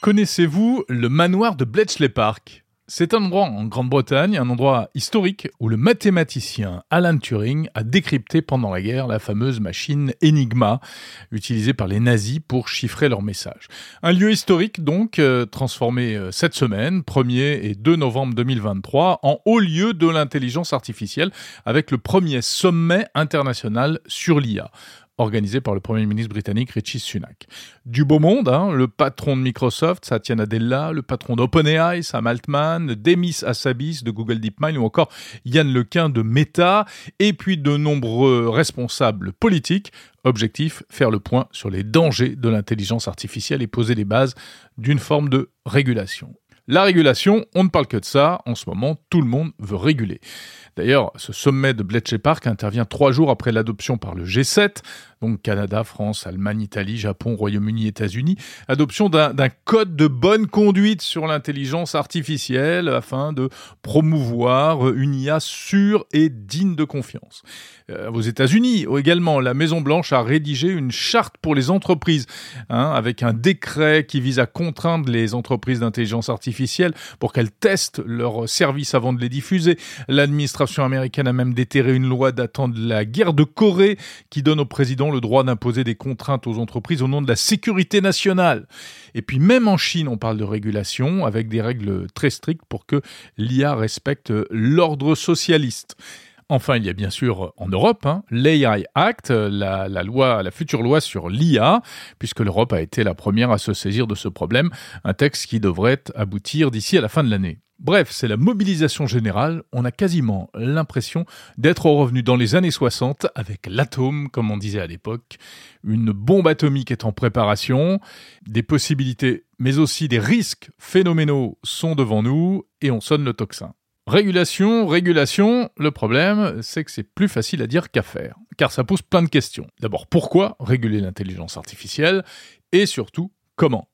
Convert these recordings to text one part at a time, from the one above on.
Connaissez-vous le manoir de Bletchley Park? C'est un endroit en Grande-Bretagne, un endroit historique où le mathématicien Alan Turing a décrypté pendant la guerre la fameuse machine Enigma, utilisée par les nazis pour chiffrer leurs messages. Un lieu historique donc, euh, transformé euh, cette semaine, 1er et 2 novembre 2023, en haut lieu de l'intelligence artificielle, avec le premier sommet international sur l'IA organisé par le Premier ministre britannique Richie Sunak. Du beau monde, hein, le patron de Microsoft, Satya Nadella, le patron d'OpenAI, Sam Altman, Demis Hassabis de Google DeepMind ou encore Yann Lequin de Meta, et puis de nombreux responsables politiques. Objectif, faire le point sur les dangers de l'intelligence artificielle et poser les bases d'une forme de régulation. La régulation, on ne parle que de ça. En ce moment, tout le monde veut réguler. D'ailleurs, ce sommet de Bletchley Park intervient trois jours après l'adoption par le G7 donc Canada, France, Allemagne, Italie, Japon, Royaume-Uni, États-Unis, adoption d'un code de bonne conduite sur l'intelligence artificielle afin de promouvoir une IA sûre et digne de confiance. Euh, aux États-Unis également, la Maison-Blanche a rédigé une charte pour les entreprises, hein, avec un décret qui vise à contraindre les entreprises d'intelligence artificielle pour qu'elles testent leurs services avant de les diffuser. L'administration américaine a même déterré une loi datant de la guerre de Corée qui donne au président le droit d'imposer des contraintes aux entreprises au nom de la sécurité nationale. Et puis même en Chine, on parle de régulation avec des règles très strictes pour que l'IA respecte l'ordre socialiste. Enfin, il y a bien sûr en Europe hein, l'AI Act, la, la, loi, la future loi sur l'IA, puisque l'Europe a été la première à se saisir de ce problème, un texte qui devrait aboutir d'ici à la fin de l'année. Bref, c'est la mobilisation générale. On a quasiment l'impression d'être revenu dans les années 60 avec l'atome, comme on disait à l'époque. Une bombe atomique est en préparation. Des possibilités, mais aussi des risques phénoménaux sont devant nous et on sonne le tocsin. Régulation, régulation, le problème, c'est que c'est plus facile à dire qu'à faire, car ça pose plein de questions. D'abord, pourquoi réguler l'intelligence artificielle? Et surtout, comment?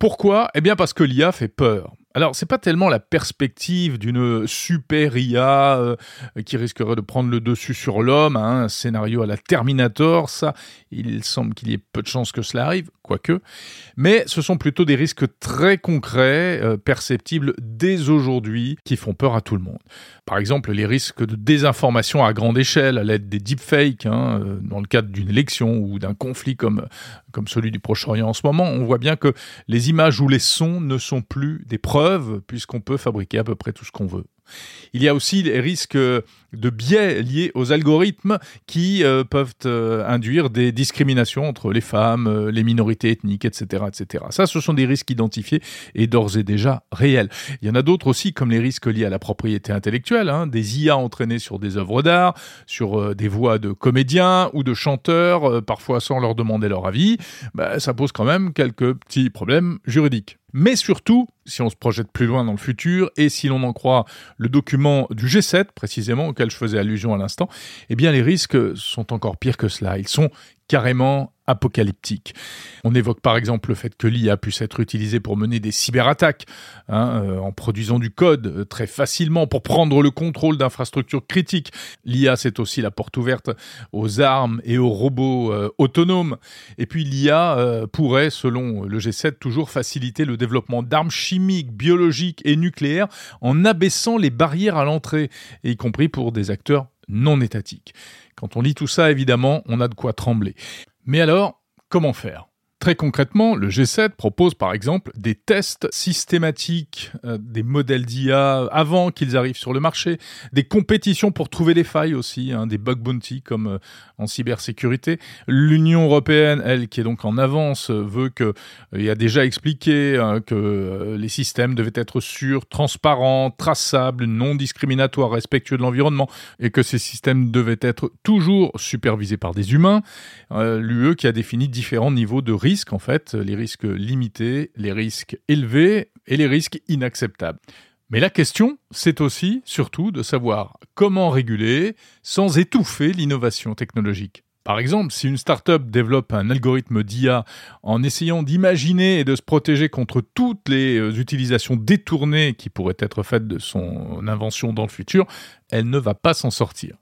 Pourquoi? Eh bien parce que l'IA fait peur. Alors, c'est pas tellement la perspective d'une super IA euh, qui risquerait de prendre le dessus sur l'homme, hein, un scénario à la Terminator, ça, il semble qu'il y ait peu de chances que cela arrive, quoique. Mais ce sont plutôt des risques très concrets, euh, perceptibles dès aujourd'hui, qui font peur à tout le monde. Par exemple, les risques de désinformation à grande échelle, à l'aide des deepfakes, hein, euh, dans le cadre d'une élection ou d'un conflit comme, comme celui du Proche-Orient en ce moment, on voit bien que les images ou les sons ne sont plus des preuves puisqu'on peut fabriquer à peu près tout ce qu'on veut. Il y a aussi les risques de biais liés aux algorithmes qui euh, peuvent euh, induire des discriminations entre les femmes, euh, les minorités ethniques, etc., etc. Ça, ce sont des risques identifiés et d'ores et déjà réels. Il y en a d'autres aussi, comme les risques liés à la propriété intellectuelle, hein, des IA entraînées sur des œuvres d'art, sur des voix de comédiens ou de chanteurs, parfois sans leur demander leur avis. Bah, ça pose quand même quelques petits problèmes juridiques. Mais surtout, si on se projette plus loin dans le futur, et si l'on en croit le document du G7, précisément, auquel je faisais allusion à l'instant, eh bien les risques sont encore pires que cela. Ils sont carrément apocalyptique. On évoque par exemple le fait que l'IA puisse être utilisée pour mener des cyberattaques, hein, euh, en produisant du code euh, très facilement pour prendre le contrôle d'infrastructures critiques. L'IA, c'est aussi la porte ouverte aux armes et aux robots euh, autonomes. Et puis l'IA pourrait, selon le G7, toujours faciliter le développement d'armes chimiques, biologiques et nucléaires en abaissant les barrières à l'entrée, y compris pour des acteurs non étatiques. Quand on lit tout ça, évidemment, on a de quoi trembler. Mais alors, comment faire? Très concrètement, le G7 propose par exemple des tests systématiques euh, des modèles d'IA avant qu'ils arrivent sur le marché, des compétitions pour trouver les failles aussi, hein, des bug bounty comme euh, en cybersécurité. L'Union européenne, elle, qui est donc en avance, veut que, et a déjà expliqué hein, que euh, les systèmes devaient être sûrs, transparents, traçables, non discriminatoires, respectueux de l'environnement, et que ces systèmes devaient être toujours supervisés par des humains. L'UE qui a défini différents niveaux de risque en fait, les risques limités, les risques élevés et les risques inacceptables. Mais la question, c'est aussi, surtout, de savoir comment réguler sans étouffer l'innovation technologique. Par exemple, si une start-up développe un algorithme d'IA en essayant d'imaginer et de se protéger contre toutes les euh, utilisations détournées qui pourraient être faites de son invention dans le futur, elle ne va pas s'en sortir.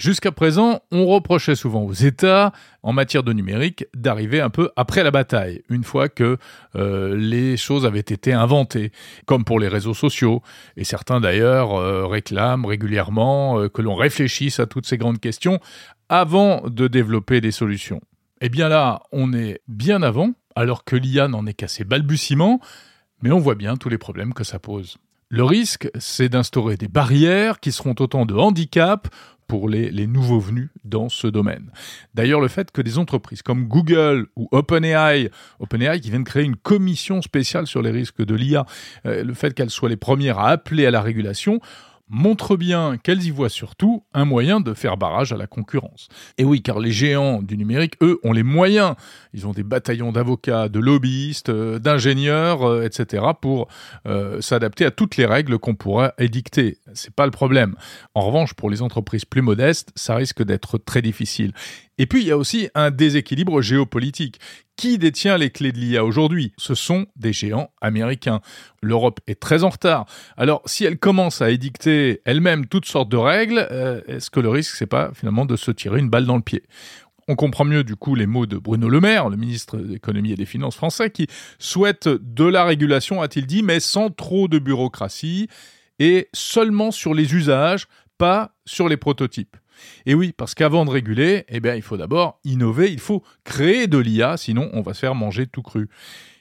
Jusqu'à présent, on reprochait souvent aux États, en matière de numérique, d'arriver un peu après la bataille, une fois que euh, les choses avaient été inventées, comme pour les réseaux sociaux. Et certains d'ailleurs euh, réclament régulièrement euh, que l'on réfléchisse à toutes ces grandes questions avant de développer des solutions. Eh bien là, on est bien avant, alors que l'IA n'en est qu'à ses balbutiements, mais on voit bien tous les problèmes que ça pose. Le risque, c'est d'instaurer des barrières qui seront autant de handicaps pour les, nouveaux venus dans ce domaine. D'ailleurs, le fait que des entreprises comme Google ou OpenAI, OpenAI qui viennent créer une commission spéciale sur les risques de l'IA, euh, le fait qu'elles soient les premières à appeler à la régulation, montre bien qu'elles y voient surtout un moyen de faire barrage à la concurrence. Et oui, car les géants du numérique, eux, ont les moyens. Ils ont des bataillons d'avocats, de lobbyistes, euh, d'ingénieurs, euh, etc., pour euh, s'adapter à toutes les règles qu'on pourrait édicter. C'est pas le problème. En revanche, pour les entreprises plus modestes, ça risque d'être très difficile. Et puis, il y a aussi un déséquilibre géopolitique. Qui détient les clés de l'IA aujourd'hui? Ce sont des géants américains. L'Europe est très en retard. Alors, si elle commence à édicter elle-même toutes sortes de règles, euh, est-ce que le risque, c'est pas finalement de se tirer une balle dans le pied? On comprend mieux du coup les mots de Bruno Le Maire, le ministre de l'économie et des finances français, qui souhaite de la régulation, a-t-il dit, mais sans trop de bureaucratie et seulement sur les usages, pas sur les prototypes. Et oui, parce qu'avant de réguler, eh bien, il faut d'abord innover, il faut créer de l'IA, sinon on va se faire manger tout cru.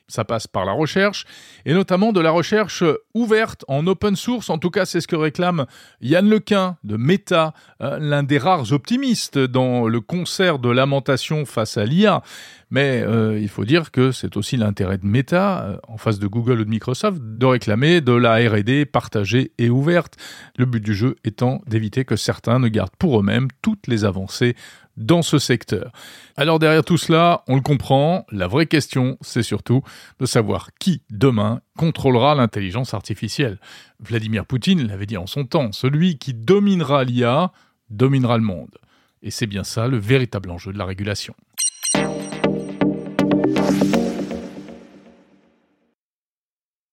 Ça passe par la recherche, et notamment de la recherche ouverte en open source. En tout cas, c'est ce que réclame Yann Lequin de Meta, euh, l'un des rares optimistes dans le concert de lamentation face à l'IA. Mais euh, il faut dire que c'est aussi l'intérêt de Meta, euh, en face de Google ou de Microsoft, de réclamer de la R&D partagée et ouverte. Le but du jeu étant d'éviter que certains ne gardent pour eux-mêmes toutes les avancées dans ce secteur. Alors derrière tout cela, on le comprend, la vraie question, c'est surtout de savoir qui, demain, contrôlera l'intelligence artificielle. Vladimir Poutine l'avait dit en son temps, celui qui dominera l'IA dominera le monde. Et c'est bien ça le véritable enjeu de la régulation.